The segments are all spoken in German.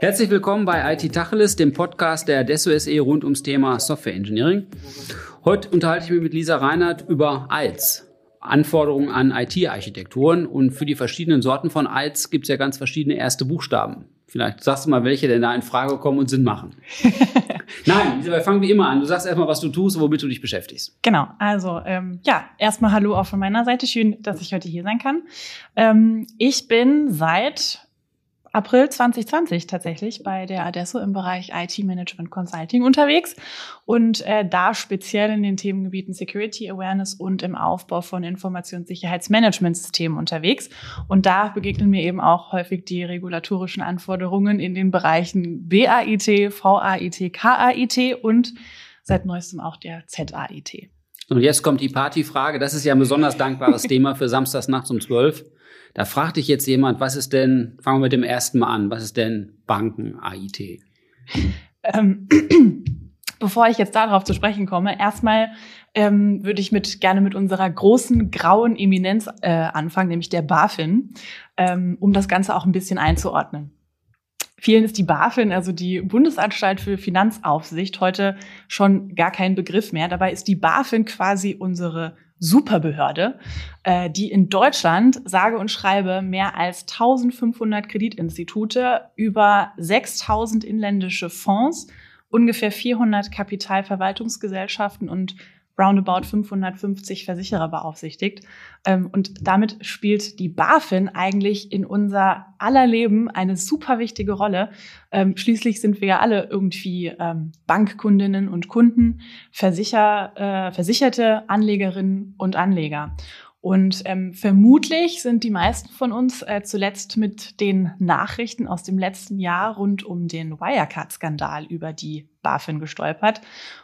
Herzlich willkommen bei IT Tacheles, dem Podcast der Adesso SE rund ums Thema Software Engineering. Heute unterhalte ich mich mit Lisa Reinhardt über ILS, Anforderungen an IT-Architekturen. Und für die verschiedenen Sorten von ILS gibt es ja ganz verschiedene erste Buchstaben. Vielleicht sagst du mal, welche denn da in Frage kommen und Sinn machen. Nein, wir fangen wie immer an. Du sagst erstmal, was du tust, womit du dich beschäftigst. Genau, also ähm, ja, erstmal Hallo auch von meiner Seite. Schön, dass ich heute hier sein kann. Ähm, ich bin seit April 2020 tatsächlich bei der Adesso im Bereich IT Management Consulting unterwegs und äh, da speziell in den Themengebieten Security Awareness und im Aufbau von Informationssicherheitsmanagementsystemen unterwegs. Und da begegnen mir eben auch häufig die regulatorischen Anforderungen in den Bereichen BAIT, VAIT, KAIT und seit neuestem auch der ZAIT. Und jetzt kommt die Partyfrage. Das ist ja ein besonders dankbares Thema für Samstags nachts um 12. Da fragt dich jetzt jemand, was ist denn, fangen wir mit dem ersten Mal an, was ist denn Banken AIT? Ähm, bevor ich jetzt darauf zu sprechen komme, erstmal ähm, würde ich mit gerne mit unserer großen grauen Eminenz äh, anfangen, nämlich der BaFin, ähm, um das Ganze auch ein bisschen einzuordnen. Vielen ist die BaFin, also die Bundesanstalt für Finanzaufsicht, heute schon gar kein Begriff mehr. Dabei ist die BaFin quasi unsere Superbehörde, äh, die in Deutschland sage und schreibe mehr als 1500 Kreditinstitute, über 6000 inländische Fonds, ungefähr 400 Kapitalverwaltungsgesellschaften und roundabout 550 Versicherer beaufsichtigt. Ähm, und damit spielt die BaFin eigentlich in unser aller Leben eine super wichtige Rolle. Ähm, schließlich sind wir ja alle irgendwie ähm, Bankkundinnen und Kunden, Versicher, äh, versicherte Anlegerinnen und Anleger. Und ähm, vermutlich sind die meisten von uns äh, zuletzt mit den Nachrichten aus dem letzten Jahr rund um den Wirecard-Skandal über die BaFin gestolpert.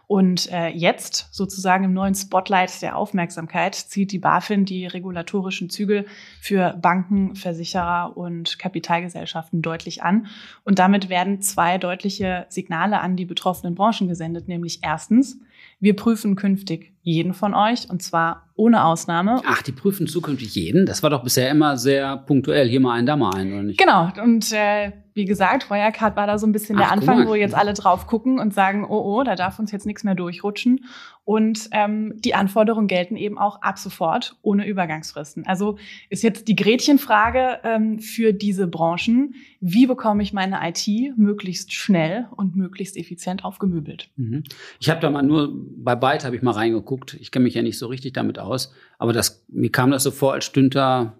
Und äh, jetzt sozusagen im neuen Spotlight der Aufmerksamkeit zieht die BaFin die regulatorischen Zügel für Banken, Versicherer und Kapitalgesellschaften deutlich an. Und damit werden zwei deutliche Signale an die betroffenen Branchen gesendet, nämlich erstens, wir prüfen künftig jeden von euch und zwar ohne Ausnahme. Ach, die prüfen zukünftig jeden? Das war doch bisher immer sehr punktuell. Hier mal ein, da mal ein, oder nicht? Genau. Und äh, wie gesagt, Wirecard war da so ein bisschen Ach, der Anfang, wo jetzt alle drauf gucken und sagen, oh, oh, da darf uns jetzt nichts mehr durchrutschen. Und ähm, die Anforderungen gelten eben auch ab sofort, ohne Übergangsfristen. Also ist jetzt die Gretchenfrage ähm, für diese Branchen, wie bekomme ich meine IT möglichst schnell und möglichst effizient aufgemöbelt? Mhm. Ich habe da mal nur, bei Byte habe ich mal reingeguckt. Ich kenne mich ja nicht so richtig damit aus, aber das, mir kam das so vor, als stünde da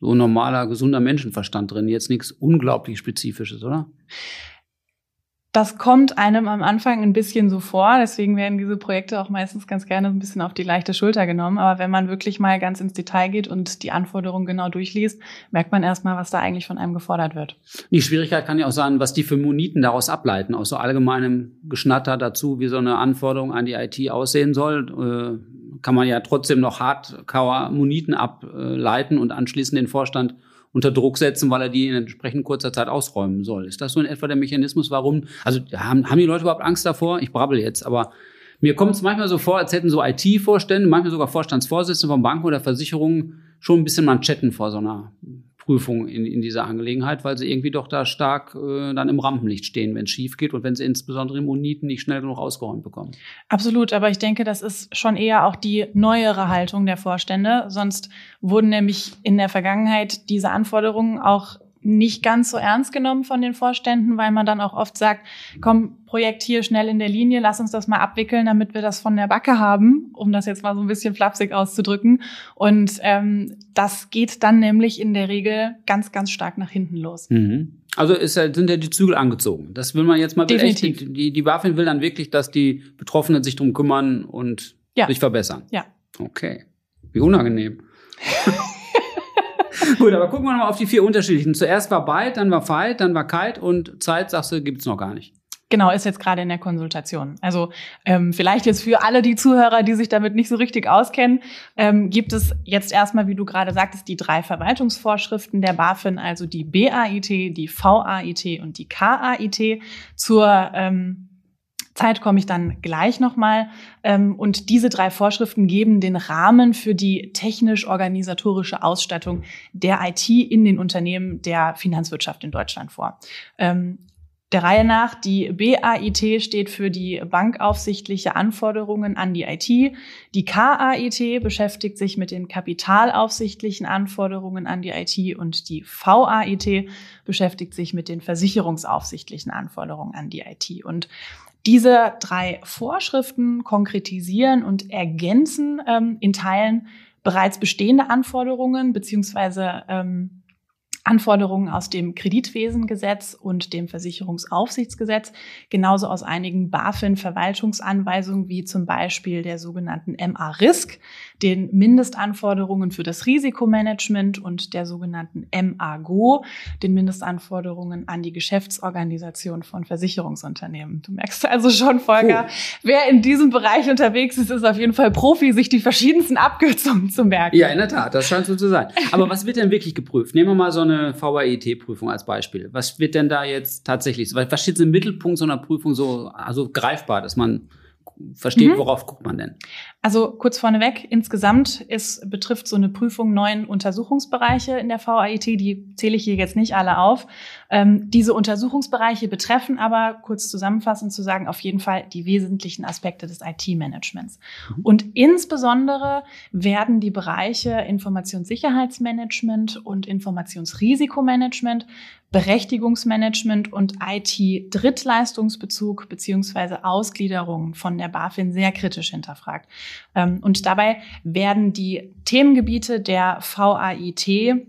so normaler, gesunder Menschenverstand drin. Jetzt nichts unglaublich Spezifisches, oder? Das kommt einem am Anfang ein bisschen so vor, deswegen werden diese Projekte auch meistens ganz gerne ein bisschen auf die leichte Schulter genommen. Aber wenn man wirklich mal ganz ins Detail geht und die Anforderungen genau durchliest, merkt man erstmal, was da eigentlich von einem gefordert wird. Die Schwierigkeit kann ja auch sein, was die für Moniten daraus ableiten, aus so allgemeinem Geschnatter dazu, wie so eine Anforderung an die IT aussehen soll. Äh, kann man ja trotzdem noch Hardcore-Moniten ableiten und anschließend den Vorstand unter Druck setzen, weil er die in entsprechend kurzer Zeit ausräumen soll. Ist das so in etwa der Mechanismus, warum? Also haben, haben die Leute überhaupt Angst davor? Ich brabbel jetzt, aber mir kommt es manchmal so vor, als hätten so IT-Vorstände, manchmal sogar Vorstandsvorsitzende von Banken oder Versicherungen schon ein bisschen Manschetten vor so einer Prüfung in, in dieser Angelegenheit, weil sie irgendwie doch da stark äh, dann im Rampenlicht stehen, wenn es schief geht und wenn sie insbesondere im Uniten nicht schnell genug ausgeräumt bekommen. Absolut, aber ich denke, das ist schon eher auch die neuere Haltung der Vorstände. Sonst wurden nämlich in der Vergangenheit diese Anforderungen auch nicht ganz so ernst genommen von den Vorständen, weil man dann auch oft sagt, komm, Projekt hier schnell in der Linie, lass uns das mal abwickeln, damit wir das von der Backe haben, um das jetzt mal so ein bisschen flapsig auszudrücken. Und ähm, das geht dann nämlich in der Regel ganz, ganz stark nach hinten los. Mhm. Also ist, sind ja die Zügel angezogen. Das will man jetzt mal Definitiv. Echt, die, die BaFin will dann wirklich, dass die Betroffenen sich drum kümmern und ja. sich verbessern. Ja. Okay. Wie unangenehm. Gut, aber gucken wir mal auf die vier unterschiedlichen. Zuerst war Byte, dann war Fight, dann war Kite und Zeit, sagst du, gibt's noch gar nicht. Genau, ist jetzt gerade in der Konsultation. Also ähm, vielleicht jetzt für alle die Zuhörer, die sich damit nicht so richtig auskennen, ähm, gibt es jetzt erstmal, wie du gerade sagtest, die drei Verwaltungsvorschriften der BaFin, also die BAIT, die VAIT und die KAIT zur ähm, Zeit komme ich dann gleich nochmal. Ähm, und diese drei Vorschriften geben den Rahmen für die technisch-organisatorische Ausstattung der IT in den Unternehmen der Finanzwirtschaft in Deutschland vor. Ähm, der Reihe nach, die BAIT steht für die bankaufsichtliche Anforderungen an die IT. Die KAIT beschäftigt sich mit den kapitalaufsichtlichen Anforderungen an die IT und die VAIT beschäftigt sich mit den versicherungsaufsichtlichen Anforderungen an die IT. Und diese drei Vorschriften konkretisieren und ergänzen ähm, in Teilen bereits bestehende Anforderungen beziehungsweise ähm, Anforderungen aus dem Kreditwesengesetz und dem Versicherungsaufsichtsgesetz, genauso aus einigen BaFin-Verwaltungsanweisungen, wie zum Beispiel der sogenannten MA-Risk, den Mindestanforderungen für das Risikomanagement und der sogenannten MA-GO, den Mindestanforderungen an die Geschäftsorganisation von Versicherungsunternehmen. Du merkst also schon, Volker, oh. wer in diesem Bereich unterwegs ist, ist auf jeden Fall Profi, sich die verschiedensten Abkürzungen zu merken. Ja, in der Tat, das scheint so zu sein. Aber was wird denn wirklich geprüft? Nehmen wir mal so eine eine VAET-Prüfung als Beispiel. Was wird denn da jetzt tatsächlich, was steht im Mittelpunkt so einer Prüfung so, also greifbar, dass man versteht, mhm. worauf guckt man denn? Also kurz vorneweg, insgesamt ist, betrifft so eine Prüfung neun Untersuchungsbereiche in der VAIT, die zähle ich hier jetzt nicht alle auf. Ähm, diese Untersuchungsbereiche betreffen aber, kurz zusammenfassend zu sagen, auf jeden Fall die wesentlichen Aspekte des IT-Managements. Mhm. Und insbesondere werden die Bereiche Informationssicherheitsmanagement und Informationsrisikomanagement Berechtigungsmanagement und IT-Drittleistungsbezug beziehungsweise Ausgliederung von der BaFin sehr kritisch hinterfragt. Ähm, und dabei werden die Themengebiete der VAIT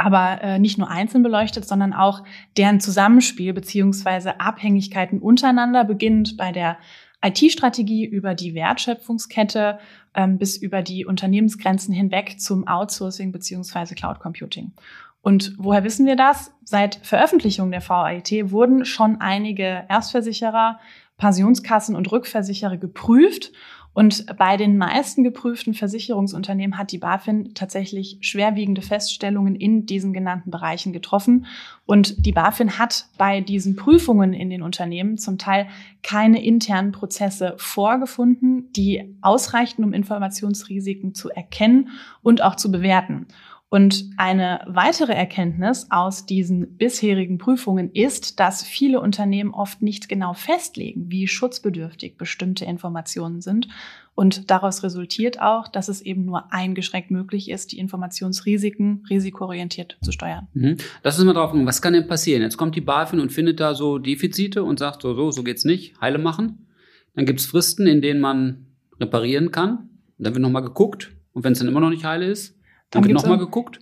aber äh, nicht nur einzeln beleuchtet, sondern auch deren Zusammenspiel beziehungsweise Abhängigkeiten untereinander, beginnend bei der IT-Strategie über die Wertschöpfungskette ähm, bis über die Unternehmensgrenzen hinweg zum Outsourcing beziehungsweise Cloud Computing. Und woher wissen wir das? Seit Veröffentlichung der VAIT wurden schon einige Erstversicherer, Pensionskassen und Rückversicherer geprüft. Und bei den meisten geprüften Versicherungsunternehmen hat die BaFin tatsächlich schwerwiegende Feststellungen in diesen genannten Bereichen getroffen. Und die BaFin hat bei diesen Prüfungen in den Unternehmen zum Teil keine internen Prozesse vorgefunden, die ausreichten, um Informationsrisiken zu erkennen und auch zu bewerten. Und eine weitere Erkenntnis aus diesen bisherigen Prüfungen ist, dass viele Unternehmen oft nicht genau festlegen, wie schutzbedürftig bestimmte Informationen sind. Und daraus resultiert auch, dass es eben nur eingeschränkt möglich ist, die Informationsrisiken risikoorientiert zu steuern. Mhm. Lass uns mal drauf gucken, was kann denn passieren? Jetzt kommt die BaFin und findet da so Defizite und sagt so, so, so geht's nicht, heile machen. Dann gibt's Fristen, in denen man reparieren kann. dann wird nochmal geguckt. Und wenn es dann immer noch nicht heile ist, haben Sie nochmal geguckt?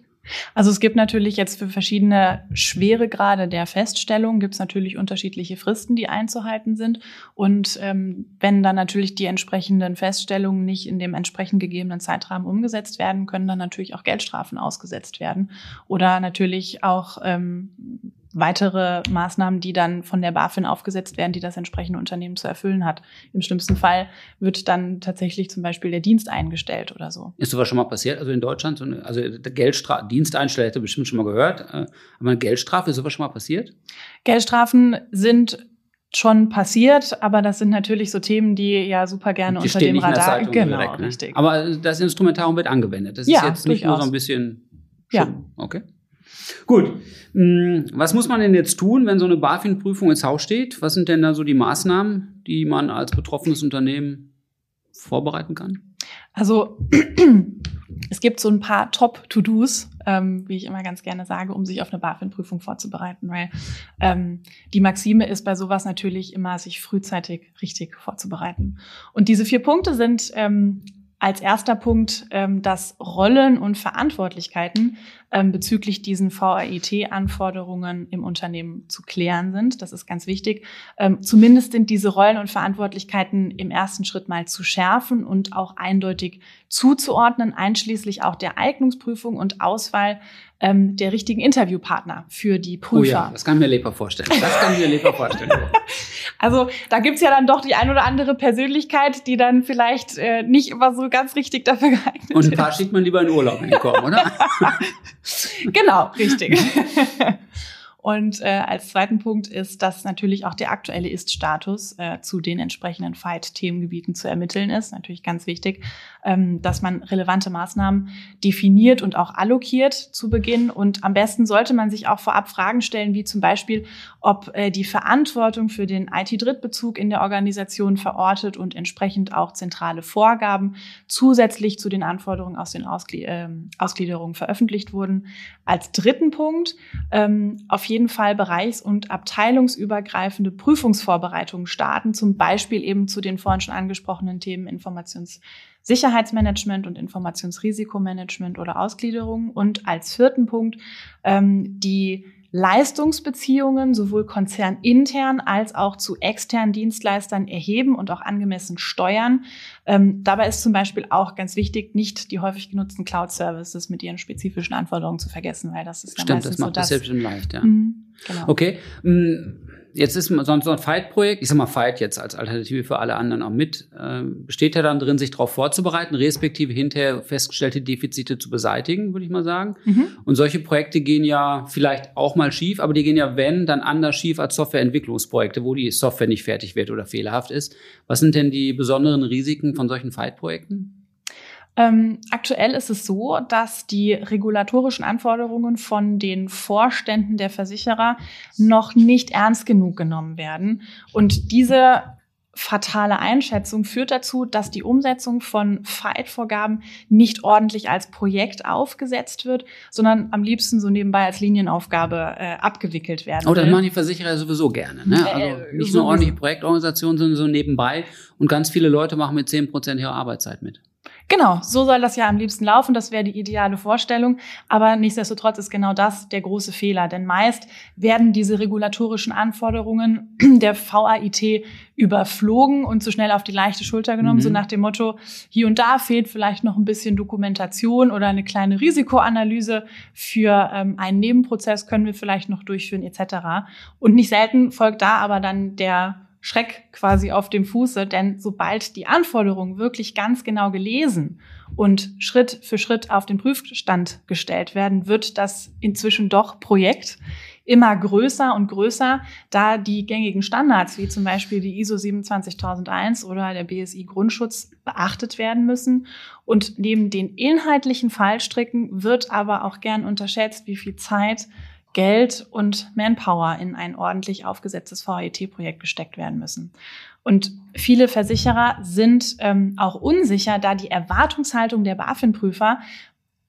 Also es gibt natürlich jetzt für verschiedene Schweregrade der Feststellung gibt es natürlich unterschiedliche Fristen, die einzuhalten sind. Und ähm, wenn dann natürlich die entsprechenden Feststellungen nicht in dem entsprechend gegebenen Zeitrahmen umgesetzt werden, können dann natürlich auch Geldstrafen ausgesetzt werden. Oder natürlich auch ähm, weitere Maßnahmen, die dann von der BaFin aufgesetzt werden, die das entsprechende Unternehmen zu erfüllen hat. Im schlimmsten Fall wird dann tatsächlich zum Beispiel der Dienst eingestellt oder so. Ist sowas schon mal passiert? Also in Deutschland, also Geldstrafe, Diensteinstellung hätte bestimmt schon mal gehört, äh, aber eine Geldstrafe, ist sowas schon mal passiert? Geldstrafen sind schon passiert, aber das sind natürlich so Themen, die ja super gerne die unter dem Radar. genau, direkt, ne? richtig. Aber das Instrumentarium wird angewendet. Das ist ja, jetzt nicht durchaus. nur so ein bisschen. Schön. Ja. Okay. Gut. Hm, was muss man denn jetzt tun, wenn so eine BaFin-Prüfung ins Haus steht? Was sind denn da so die Maßnahmen, die man als betroffenes Unternehmen vorbereiten kann? Also es gibt so ein paar Top-To-Dos, ähm, wie ich immer ganz gerne sage, um sich auf eine BaFin-Prüfung vorzubereiten, weil ähm, die Maxime ist bei sowas natürlich immer, sich frühzeitig richtig vorzubereiten. Und diese vier Punkte sind ähm, als erster Punkt, ähm, dass Rollen und Verantwortlichkeiten ähm, bezüglich diesen VAIT-Anforderungen im Unternehmen zu klären sind. Das ist ganz wichtig. Ähm, zumindest sind diese Rollen und Verantwortlichkeiten im ersten Schritt mal zu schärfen und auch eindeutig zuzuordnen, einschließlich auch der Eignungsprüfung und Auswahl ähm, der richtigen Interviewpartner für die Prüfer. Oh ja, das kann ich mir lieber vorstellen. Das kann ich mir lieber vorstellen. also da gibt's ja dann doch die ein oder andere Persönlichkeit, die dann vielleicht äh, nicht immer so ganz richtig dafür geeignet ist. Und ein paar schickt man lieber in Urlaub, wenn die kommen, oder? genau, richtig. Und äh, als zweiten Punkt ist, dass natürlich auch der aktuelle Ist-Status äh, zu den entsprechenden Fight-Themengebieten zu ermitteln ist. Natürlich ganz wichtig, dass man relevante Maßnahmen definiert und auch allokiert zu Beginn. Und am besten sollte man sich auch vorab Fragen stellen, wie zum Beispiel, ob äh, die Verantwortung für den IT-Drittbezug in der Organisation verortet und entsprechend auch zentrale Vorgaben zusätzlich zu den Anforderungen aus den Ausgl äh, Ausgliederungen veröffentlicht wurden. Als dritten Punkt ähm, auf jeden Fall bereichs- und abteilungsübergreifende Prüfungsvorbereitungen starten, zum Beispiel eben zu den vorhin schon angesprochenen Themen Informationssicherheitsmanagement und Informationsrisikomanagement oder Ausgliederung. Und als vierten Punkt ähm, die Leistungsbeziehungen sowohl konzernintern als auch zu externen Dienstleistern erheben und auch angemessen steuern. Ähm, dabei ist zum Beispiel auch ganz wichtig, nicht die häufig genutzten Cloud-Services mit ihren spezifischen Anforderungen zu vergessen, weil das ist ja Stimmt, meistens das macht so das das. leicht, ja. Mhm, genau. Okay. mm, Jetzt ist so ein so ein Fight-Projekt, ich sag mal Fight jetzt als Alternative für alle anderen auch mit, äh, besteht ja dann drin, sich darauf vorzubereiten, respektive hinterher festgestellte Defizite zu beseitigen, würde ich mal sagen. Mhm. Und solche Projekte gehen ja vielleicht auch mal schief, aber die gehen ja, wenn, dann anders schief als Softwareentwicklungsprojekte, wo die Software nicht fertig wird oder fehlerhaft ist. Was sind denn die besonderen Risiken von solchen Fight-Projekten? Ähm, aktuell ist es so, dass die regulatorischen Anforderungen von den Vorständen der Versicherer noch nicht ernst genug genommen werden. Und diese fatale Einschätzung führt dazu, dass die Umsetzung von Fight-Vorgaben nicht ordentlich als Projekt aufgesetzt wird, sondern am liebsten so nebenbei als Linienaufgabe äh, abgewickelt werden Oh, das will. machen die Versicherer ja sowieso gerne. Ne? Äh, Also nicht nur ordentliche Projektorganisationen, sondern so nebenbei. Und ganz viele Leute machen mit 10% ihrer Arbeitszeit mit. Genau, so soll das ja am liebsten laufen. Das wäre die ideale Vorstellung. Aber nichtsdestotrotz ist genau das der große Fehler. Denn meist werden diese regulatorischen Anforderungen der VAIT überflogen und zu schnell auf die leichte Schulter genommen. Mhm. So nach dem Motto, hier und da fehlt vielleicht noch ein bisschen Dokumentation oder eine kleine Risikoanalyse für ähm, einen Nebenprozess können wir vielleicht noch durchführen etc. Und nicht selten folgt da aber dann der Schreck quasi auf dem Fuße, denn sobald die Anforderungen wirklich ganz genau gelesen und Schritt für Schritt auf den Prüfstand gestellt werden, wird das inzwischen doch Projekt immer größer und größer, da die gängigen Standards wie zum Beispiel die ISO 27001 oder der BSI Grundschutz beachtet werden müssen. Und neben den inhaltlichen Fallstricken wird aber auch gern unterschätzt, wie viel Zeit Geld und Manpower in ein ordentlich aufgesetztes VAET-Projekt gesteckt werden müssen. Und viele Versicherer sind ähm, auch unsicher, da die Erwartungshaltung der BaFin-Prüfer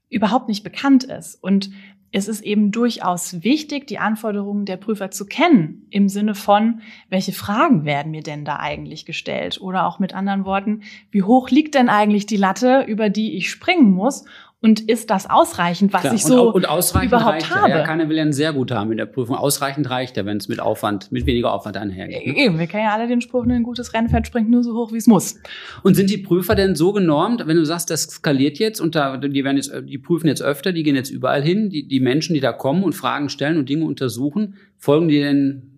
überhaupt nicht bekannt ist. Und es ist eben durchaus wichtig, die Anforderungen der Prüfer zu kennen, im Sinne von, welche Fragen werden mir denn da eigentlich gestellt? Oder auch mit anderen Worten, wie hoch liegt denn eigentlich die Latte, über die ich springen muss? Und ist das ausreichend, was Klar, ich und, so und ausreichend überhaupt reicht habe? Ja. ja, keiner will ja einen sehr gut haben in der Prüfung. Ausreichend reicht ja, wenn es mit Aufwand, mit weniger Aufwand einhergeht. ne? Eben, wir kennen ja alle den Spruch, ein gutes Rennpferd springt nur so hoch, wie es muss. Und sind die Prüfer denn so genormt, wenn du sagst, das skaliert jetzt und da, die werden jetzt, die prüfen jetzt öfter, die gehen jetzt überall hin, die, die Menschen, die da kommen und Fragen stellen und Dinge untersuchen, folgen die denn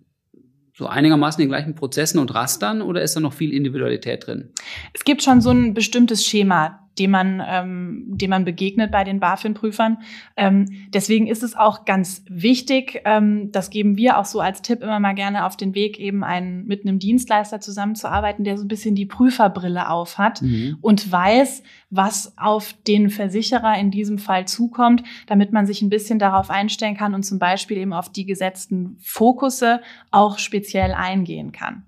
so einigermaßen den gleichen Prozessen und Rastern oder ist da noch viel Individualität drin? Es gibt schon so ein bestimmtes Schema, dem man, ähm, dem man begegnet bei den BaFin-Prüfern. Ähm, deswegen ist es auch ganz wichtig, ähm, das geben wir auch so als Tipp immer mal gerne auf den Weg, eben einen, mit einem Dienstleister zusammenzuarbeiten, der so ein bisschen die Prüferbrille aufhat Mhm. und weiß, was auf den Versicherer in diesem Fall zukommt, damit man sich ein bisschen darauf einstellen kann und zum Beispiel eben auf die gesetzten Fokusse auch speziell eingehen kann.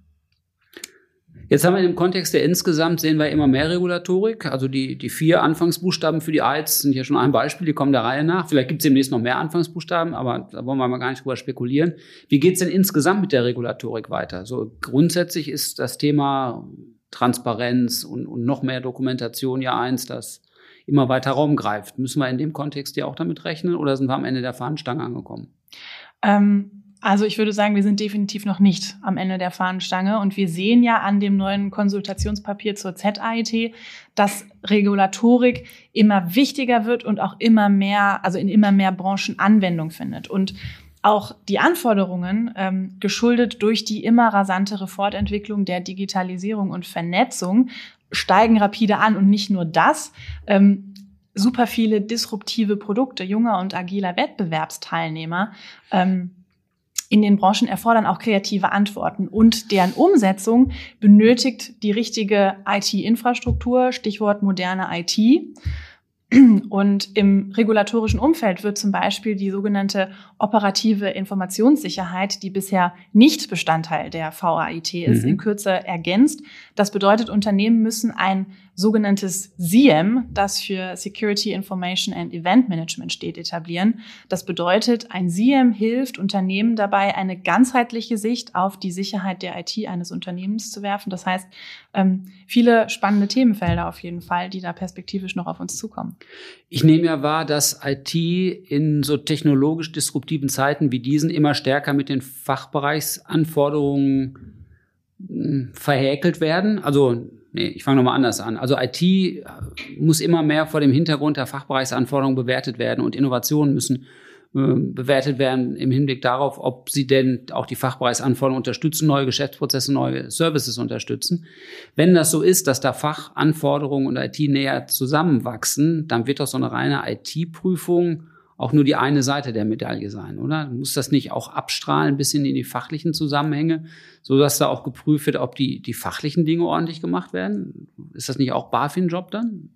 Jetzt haben wir im Kontext der insgesamt sehen wir immer mehr Regulatorik. Also die, die vier Anfangsbuchstaben für die AIDS sind hier schon ein Beispiel, die kommen der Reihe nach. Vielleicht gibt es demnächst noch mehr Anfangsbuchstaben, aber da wollen wir mal gar nicht drüber spekulieren. Wie geht es denn insgesamt mit der Regulatorik weiter? So grundsätzlich ist das Thema Transparenz und, und noch mehr Dokumentation ja eins, das immer weiter Raum greift. Müssen wir in dem Kontext ja auch damit rechnen oder sind wir am Ende der Fahnenstange angekommen? Ähm, also ich würde sagen, wir sind definitiv noch nicht am Ende der Fahnenstange und wir sehen ja an dem neuen Konsultationspapier zur ZAIT, dass Regulatorik immer wichtiger wird und auch immer mehr, also in immer mehr Branchen Anwendung findet. Und auch die Anforderungen, ähm, geschuldet durch die immer rasantere Fortentwicklung der Digitalisierung und Vernetzung, steigen rapide an. Und nicht nur das, ähm, super viele disruptive Produkte junger und agiler Wettbewerbsteilnehmer ähm, in den Branchen erfordern auch kreative Antworten und deren Umsetzung benötigt die richtige IT-Infrastruktur, Stichwort moderne IT. Und im regulatorischen Umfeld wird zum Beispiel die sogenannte operative Informationssicherheit, die bisher nicht Bestandteil der VAIT ist, mhm. in Kürze ergänzt. Das bedeutet, Unternehmen müssen ein sogenanntes SIEM, das für Security Information and Event Management steht, etablieren. Das bedeutet, ein SIEM hilft Unternehmen dabei, eine ganzheitliche Sicht auf die Sicherheit der IT eines Unternehmens zu werfen. Das heißt, ähm, viele spannende Themenfelder auf jeden Fall, die da perspektivisch noch auf uns zukommen. Ich nehme ja wahr, dass IT in so technologisch disruptiven Zeiten wie diesen immer stärker mit den Fachbereichsanforderungen verhäkelt werden. Also nee, ich fange nochmal anders an. Also IT muss immer mehr vor dem Hintergrund der Fachbereichsanforderungen bewertet werden und Innovationen müssen äh, bewertet werden im Hinblick darauf, ob sie denn auch die Fachbereichsanforderungen unterstützen, neue Geschäftsprozesse, neue Services unterstützen. Wenn das so ist, dass da Fachanforderungen und IT näher zusammenwachsen, dann wird doch so eine reine IT-Prüfung auch nur die eine Seite der Medaille sein, oder? Muss das nicht auch abstrahlen bis in die fachlichen Zusammenhänge, so dass da auch geprüft wird, ob die, die fachlichen Dinge ordentlich gemacht werden? Ist das nicht auch BaFin-Job dann?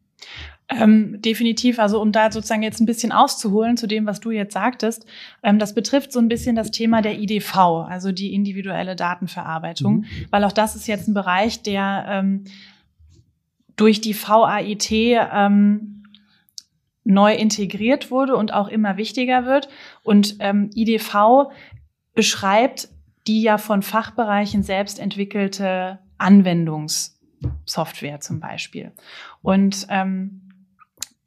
Ähm, definitiv, also um da sozusagen jetzt ein bisschen auszuholen zu dem, was du jetzt sagtest, ähm, das betrifft so ein bisschen das Thema der IDV, also die individuelle Datenverarbeitung, mhm. weil auch das ist jetzt ein Bereich, der ähm, durch die VAIT ähm, neu integriert wurde und auch immer wichtiger wird. Und ähm, IDV beschreibt die ja von Fachbereichen selbst entwickelte Anwendungssoftware zum Beispiel. Und ähm,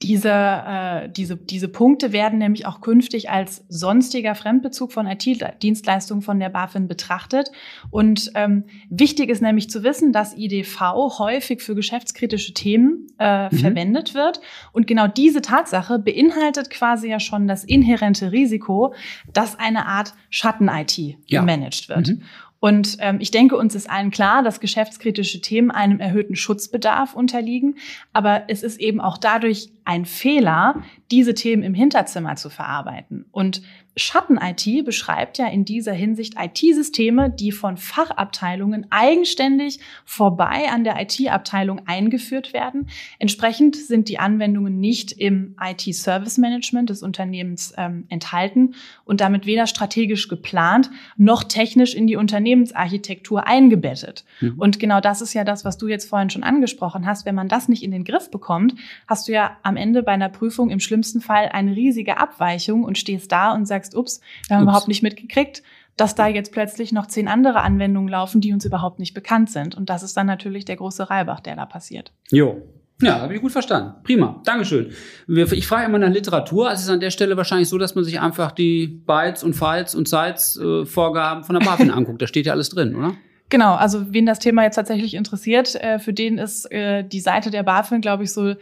diese, äh, diese, diese Punkte werden nämlich auch künftig als sonstiger Fremdbezug von IT-Dienstleistungen von der BaFin betrachtet. Und ähm, wichtig ist nämlich zu wissen, dass IDV häufig für geschäftskritische Themen äh, mhm. verwendet wird. Und genau diese Tatsache beinhaltet quasi ja schon das inhärente Risiko, dass eine Art Schatten-IT ja. gemanagt wird. Mhm. Und ähm, ich denke, uns ist allen klar, dass geschäftskritische Themen einem erhöhten Schutzbedarf unterliegen. Aber es ist eben auch dadurch ein Fehler, diese Themen im Hinterzimmer zu verarbeiten. Und Schatten-IT beschreibt ja in dieser Hinsicht IT-Systeme, die von Fachabteilungen eigenständig vorbei an der IT-Abteilung eingeführt werden. Entsprechend sind die Anwendungen nicht im IT-Service-Management des Unternehmens ähm, enthalten und damit weder strategisch geplant noch technisch in die Unternehmensarchitektur eingebettet. Mhm. Und genau das ist ja das, was du jetzt vorhin schon angesprochen hast. Wenn man das nicht in den Griff bekommt, hast du ja am Ende bei einer Prüfung im schlimmsten Fall eine riesige Abweichung und stehst da und sagst, sagst, ups, wir haben ups. überhaupt nicht mitgekriegt, dass da jetzt plötzlich noch zehn andere Anwendungen laufen, die uns überhaupt nicht bekannt sind. Und das ist dann natürlich der große Reibach, der da passiert. Jo. Ja, habe ich gut verstanden. Prima. Dankeschön. Ich frage immer nach Literatur. Es ist an der Stelle wahrscheinlich so, dass man sich einfach die Bytes und Files und Sites äh, Vorgaben von der BaFin anguckt. Da steht ja alles drin, oder? Genau, also wen das Thema jetzt tatsächlich interessiert, äh, für den ist äh, die Seite der BaFin, glaube ich, so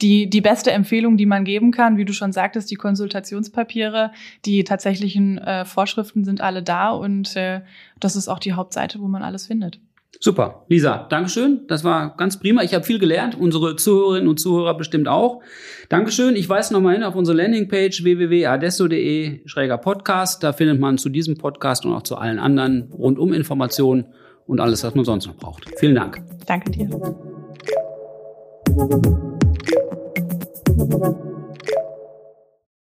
die, die beste Empfehlung, die man geben kann, wie du schon sagtest, die Konsultationspapiere, die tatsächlichen äh, Vorschriften sind alle da und äh, das ist auch die Hauptseite, wo man alles findet. Super, Lisa, Dankeschön. Das war ganz prima. Ich habe viel gelernt, unsere Zuhörerinnen und Zuhörer bestimmt auch. Dankeschön. Ich weise nochmal hin auf unsere Landingpage www.adesso.de schräger Podcast. Da findet man zu diesem Podcast und auch zu allen anderen rundum Informationen und alles, was man sonst noch braucht. Vielen Dank. Danke dir. Thank you.